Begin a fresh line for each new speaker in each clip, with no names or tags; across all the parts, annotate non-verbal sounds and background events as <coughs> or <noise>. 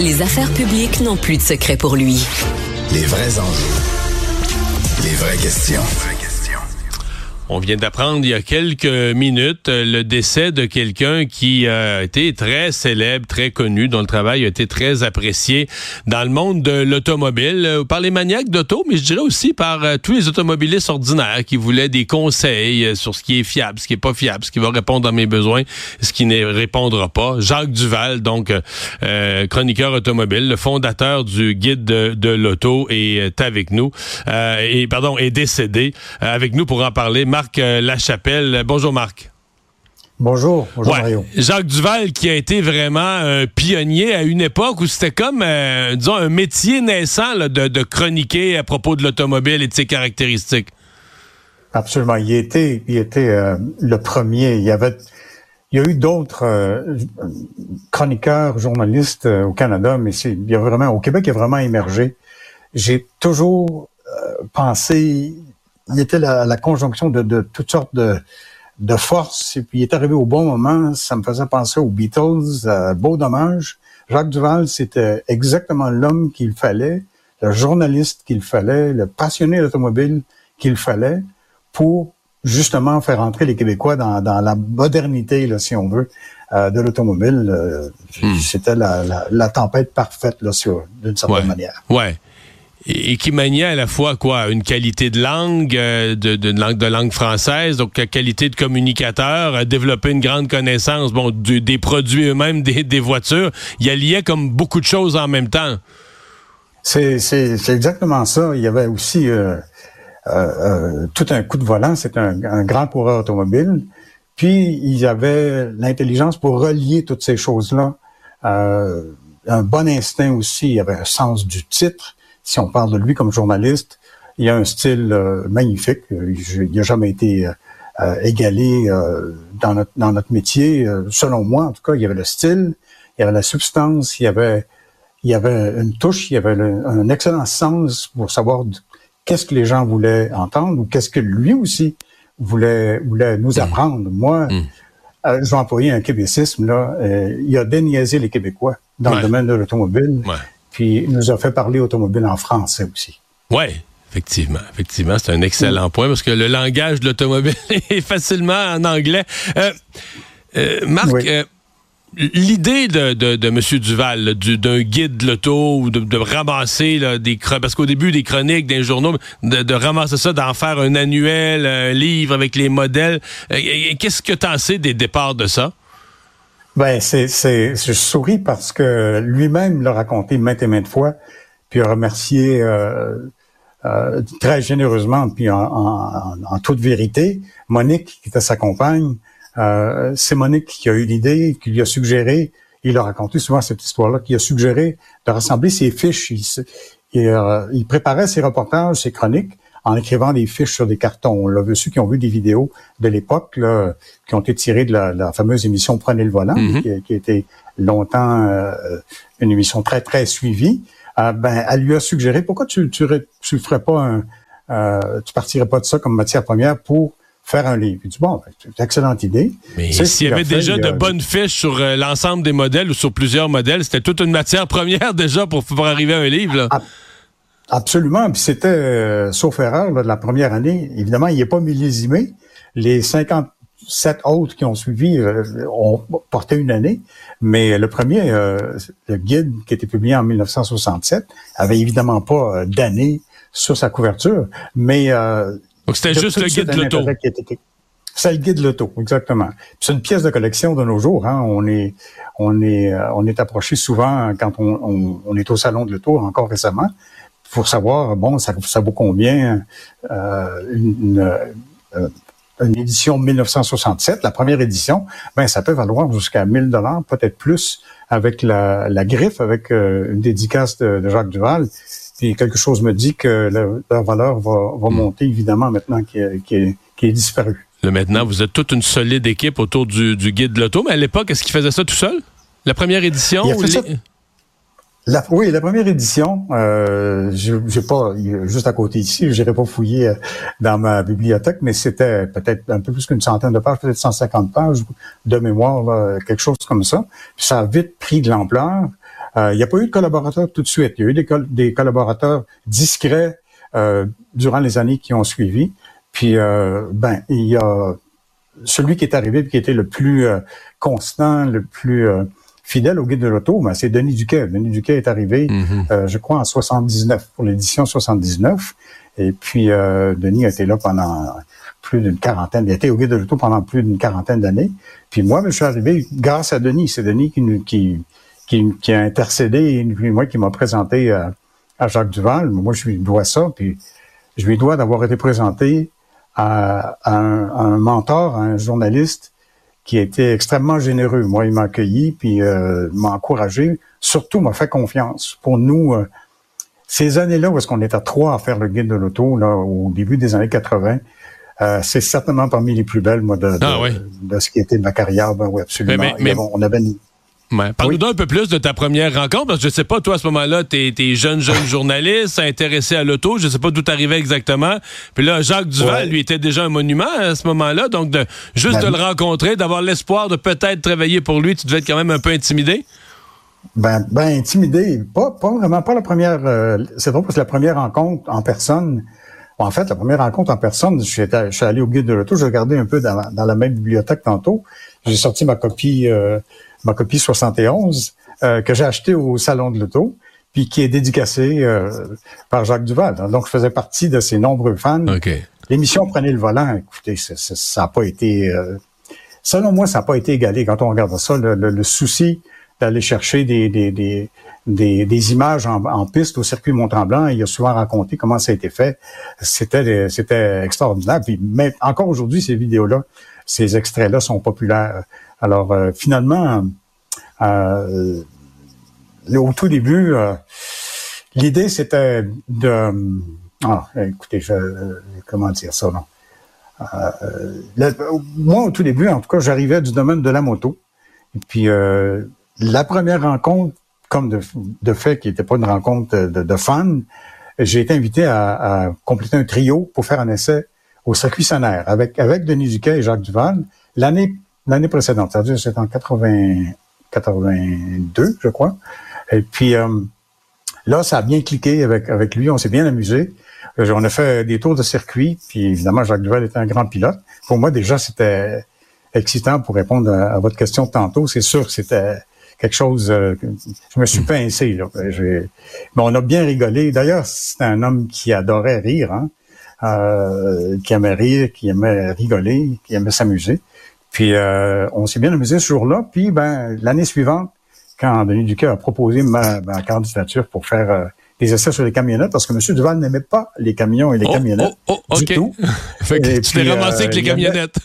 Les affaires publiques n'ont plus de secret pour lui.
Les vrais enjeux. Les vraies questions.
On vient d'apprendre il y a quelques minutes euh, le décès de quelqu'un qui a été très célèbre, très connu, dont le travail a été très apprécié dans le monde de l'automobile, euh, par les maniaques d'auto, mais je dirais aussi par euh, tous les automobilistes ordinaires qui voulaient des conseils sur ce qui est fiable, ce qui est pas fiable, ce qui va répondre à mes besoins, ce qui ne répondra pas. Jacques Duval, donc chroniqueur automobile, le fondateur du guide de, l'auto, est avec nous et pardon est décédé avec nous pour en parler. Euh, Lachapelle. Bonjour Marc.
Bonjour, bonjour Mario.
Jacques Duval qui a été vraiment un pionnier à une époque où c'était comme, euh, disons, un métier naissant de, chroniquer à propos de l'automobile et de ses caractéristiques.
Absolument. Il était, il était euh, le premier. Il y avait, il y a eu d'autres chroniqueurs, journalistes au Canada, mais c'est, il y a vraiment, au Québec, il a vraiment émergé. J'ai toujours pensé, il était la, la conjonction de, de, toutes sortes de, de forces. Et puis il est arrivé au bon moment. Ça me faisait penser aux Beatles. Euh, beau dommage. Jacques Duval, c'était exactement l'homme qu'il fallait, le journaliste qu'il fallait, le passionné d'automobile qu'il fallait pour justement faire entrer les Québécois dans, dans la modernité, là, si on veut, euh, de l'automobile. Euh, hmm. C'était la, la, la, tempête parfaite, là, d'une certaine manière.
Ouais et, qui maniait à la fois quoi une qualité de langue, euh, de, langue de langue française, donc qualité de communicateur, a développé une grande connaissance bon des produits eux-mêmes, <laughs> des, voitures. Il y lié comme beaucoup de choses en même temps.
C'est exactement ça. Il y avait aussi euh, euh, tout un coup de volant. C'est un, grand coureur automobile. Puis il y avait l'intelligence pour relier toutes ces choses-là. un bon instinct aussi. Il y avait un sens du titre si on parle de lui comme journaliste, il a un style euh, magnifique. Il n'a jamais été euh, euh, égalé dans, notre, dans notre métier. selon moi, en tout cas, il y avait le style, il y avait la substance, il y avait, il y avait une touche, il y avait un excellent sens pour savoir qu'est-ce que les gens voulaient entendre ou qu'est-ce que lui aussi voulait, voulait nous mmh. apprendre. Moi, mmh. je vais employer un québécisme, là. il a déniaisé les Québécois dans le domaine de l'automobile. Puis il nous a fait parler automobile en français aussi.
Oui, Effectivement, effectivement, c'est un excellent point parce que le langage de l'automobile <laughs> est facilement en anglais. Euh, euh, Marc, euh, l'idée de, de, M. Duval, d'un guide de l'auto ou de, ramasser des parce qu'au début des chroniques, des journaux, de, ramasser ça, d'en faire un annuel, un livre avec les modèles, qu'est-ce que tu en sais des départs de ça?
Ben, c'est, c'est, je souris parce que lui-même l'a raconté maintes et maintes fois, puis a remercié euh, euh, très généreusement, puis en, toute vérité, Monique, qui était sa compagne, euh, c'est Monique qui a eu l'idée, qui lui a suggéré, il a raconté souvent cette histoire-là, qui a suggéré de rassembler ses fiches. Il, il préparait ses reportages, ses chroniques, en écrivant des fiches sur des cartons. On l'a vu, ceux qui ont vu des vidéos de l'époque, qui ont été tirées de la, fameuse émission Prenez le volant, mhm. qui, été longtemps euh, une émission très, très suivie. Euh, ben, elle lui a suggéré, pourquoi tu tu, tu ferais pas un, euh, tu partirais pas de ça comme matière première pour faire un livre? Il dit, bon, ben, c'est une excellente idée.
Mais s'il y avait déjà de bonnes fiches sur l'ensemble des modèles ou sur plusieurs modèles, c'était toute une matière <laughs> première déjà pour, pour arriver à un livre. Là. Ah,
Absolument. Puis c'était, euh, sauf erreur, de la première année, évidemment, il n'est pas millésimé. Les 57 autres qui ont suivi euh, ont porté une année, mais le premier, euh, le guide qui a été publié en 1967, avait évidemment pas d'année sur sa couverture, mais...
Donc c'était juste le guide de l'auto.
C'est le guide de l'auto, exactement. C'est une pièce de collection de nos jours. Hein. On est, on est, on est approché souvent quand on, on, on est au salon de l'auto, encore récemment pour savoir, bon, ça, ça vaut combien euh, une, euh, une, édition 1967, la première édition, ben ça peut valoir jusqu'à 1000 dollars, peut-être plus, avec la, la griffe, avec euh, une dédicace de, Jacques Duval. Puis quelque chose me dit que leur valeur va, va hmm. monter, évidemment, maintenant qui est, est, est disparu.
Là, maintenant, vous êtes toute une solide équipe autour du, du guide de l'auto, mais à l'époque, est-ce qu'il faisait ça tout seul? La première édition?
Oui, la première édition, euh, j'ai pas juste à côté ici, j'irai pas fouiller euh, dans ma bibliothèque, mais c'était peut-être un peu plus qu'une centaine de pages, peut-être 150 pages de mémoire, quelque chose comme ça. ça a vite pris de l'ampleur. il n'y a pas eu de collaborateurs tout de suite. Il y a eu des, collaborateurs discrets durant les années qui ont suivi. Puis, ben, il y a celui qui est arrivé qui était le plus constant, le plus fidèle au guide de l'auto, ben, c'est Denis Duquet. Denis Duquet est arrivé, mhm. euh, je crois, en 79, pour l'édition 79. Et puis, euh, Denis a été là pendant plus d'une quarantaine, il a été au guide de l'auto pendant plus d'une quarantaine d'années. Puis moi, ben, je suis arrivé grâce à Denis. C'est Denis qui, qui, qui, a intercédé, et puis moi qui m'a présenté à, Jacques Duval. Moi, je lui dois ça, puis je lui dois d'avoir été présenté à, un, à, un, mentor, à un journaliste qui était extrêmement généreux. Moi, il m'a accueilli, puis euh, m'a encouragé, surtout m'a fait confiance. Pour nous, euh, ces années-là où est-ce qu'on était à trois à faire le guide de l'auto, là, au début des années 80, euh, c'est certainement parmi les plus belles, moi, de, de, ah de ce qui était ma carrière. Ben oui, absolument. Mais, on avait
Parle-nous un peu plus de ta première rencontre, parce que je sais pas, toi, à ce moment-là, tu es, jeune, jeune <coughs> journaliste, intéressé à l'auto, je sais pas d'où t'arrivais exactement. Puis là, Jacques Duval, lui, était déjà un monument à ce moment-là, donc de, juste ben de le rencontrer, d'avoir l'espoir de peut-être travailler pour lui, tu devais être quand même un peu intimidé?
Ben, ben intimidé, pas, pas vraiment, pas la première, euh, c'est drôle parce que la première rencontre en personne, en fait, la première rencontre en personne, je suis, je suis allé au guide de l'auto, j'ai regardé un peu dans, dans la même bibliothèque tantôt, j'ai sorti ma copie... Euh, ma copie 71 euh, que j'ai acheté au salon de l'auto puis qui est dédicacée euh, par Jacques Duval. Donc, je faisais partie de ses nombreux fans. L'émission prenait le volant. Écoutez, ça n'a pas été... Euh, selon moi, ça n'a pas été égalé quand on regarde ça. Le, souci d'aller chercher des, des, des, des, images en, piste au circuit Mont-Tremblant, il a souvent raconté comment ça a été fait. C'était c'était extraordinaire. Puis mais encore aujourd'hui, ces vidéos-là, ces extraits-là sont populaires. Alors, euh, finalement, euh, au tout début, euh, l'idée, c'était de... Ah, écoutez, je, comment dire ça, non? moi, au tout début, en tout cas, j'arrivais du domaine de la moto. Et puis, la première rencontre, comme de, fait, qui n'était pas une rencontre de, fans, j'ai été invité à, compléter un trio pour faire un essai au circuit Sonnaire avec, avec Denis Duquet et Jacques Duval. L'année l'année précédente, c'est-à-dire c'était en 80, 82, je crois. Et puis euh, là, ça a bien cliqué avec, avec lui, on s'est bien amusé. Euh, on a fait des tours de circuit, puis évidemment, Jacques Duval était un grand pilote. Pour moi, déjà, c'était excitant pour répondre à, votre question tantôt. C'est sûr que c'était quelque chose... Euh, je me suis pincé, là. Mais on a bien rigolé. D'ailleurs, c'était un homme qui adorait rire, hein? qui aimait rire, qui aimait rigoler, qui aimait s'amuser. Puis euh, on s'est bien amusé ce jour-là. Puis ben l'année suivante, quand Denis Duquet a proposé ma, candidature pour faire euh, des essais sur les camionnettes, parce que M. Duval n'aimait pas les camions et les oh, camionnettes oh, oh, du tout. <laughs>
fait que tu t'es ramassé avec les euh, camionnettes.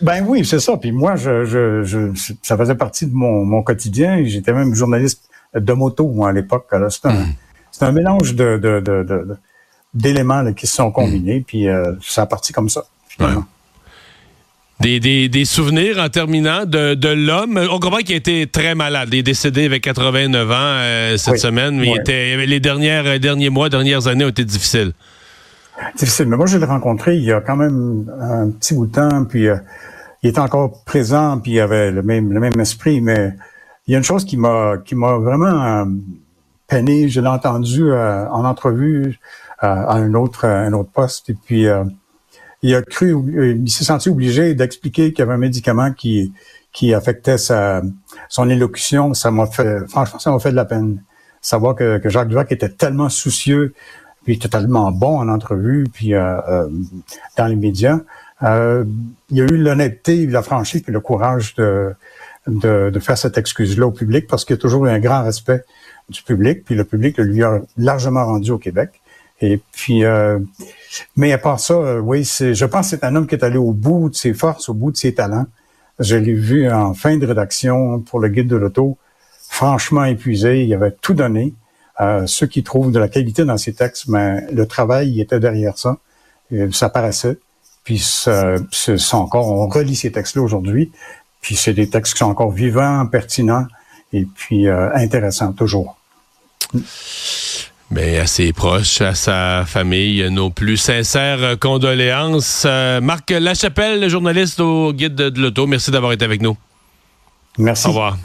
Ben oui, c'est ça. Puis moi, je, je, ça faisait partie de mon, mon quotidien. J'étais même journaliste de moto, moi, à l'époque. C'est un, hmm. un, mélange de, de, d'éléments qui se sont combinés, hmm. puis ça a parti comme ça, finalement.
Des, des, des, souvenirs en terminant de, de l'homme. On comprend qu'il était très malade. Il est décédé avec 89 ans euh, cette semaine, mais il était, les dernières, euh, derniers mois, dernières années ont été difficiles.
Difficile. Mais moi, je l'ai rencontré il y a quand même un petit bout de temps, puis euh, il était encore présent, puis il avait le même, le même esprit. Mais il y a une chose qui m'a, qui m'a vraiment peiné. Je l'ai entendu en entrevue à un autre, un autre poste, et puis il a cru, euh, il s'est senti obligé d'expliquer qu'il y avait un médicament qui qui affectait sa son élocution. Ça m'a fait, franchement, ça m'a fait de la peine. Savoir que, que Jacques Duvall était tellement soucieux, puis totalement bon en entrevue, puis euh, euh, dans les médias. Il a eu l'honnêteté, la franchise, puis le courage de, de, de faire cette excuse-là au public, parce qu'il a toujours eu un grand respect du public, puis le public le lui a largement rendu au Québec. Et puis, euh, mais à part ça, euh, oui, je pense que c'est un homme qui est allé au bout de ses forces, au bout de ses talents. Je l'ai vu en fin de rédaction pour le guide de l'auto, franchement épuisé. Il avait tout donné. Euh, ceux qui trouvent de la qualité dans ses textes, mais le travail il était derrière ça. ça paraissait. Puis ça, encore, on relit ces textes-là aujourd'hui. Puis c'est des textes qui sont encore vivants, pertinents et puis euh, intéressants toujours.
Mais à ses proches, à sa famille, nos plus sincères condoléances. Euh, Marc Lachapelle, journaliste au Guide de l'Auto, merci d'avoir été avec nous.
Merci.
Au revoir.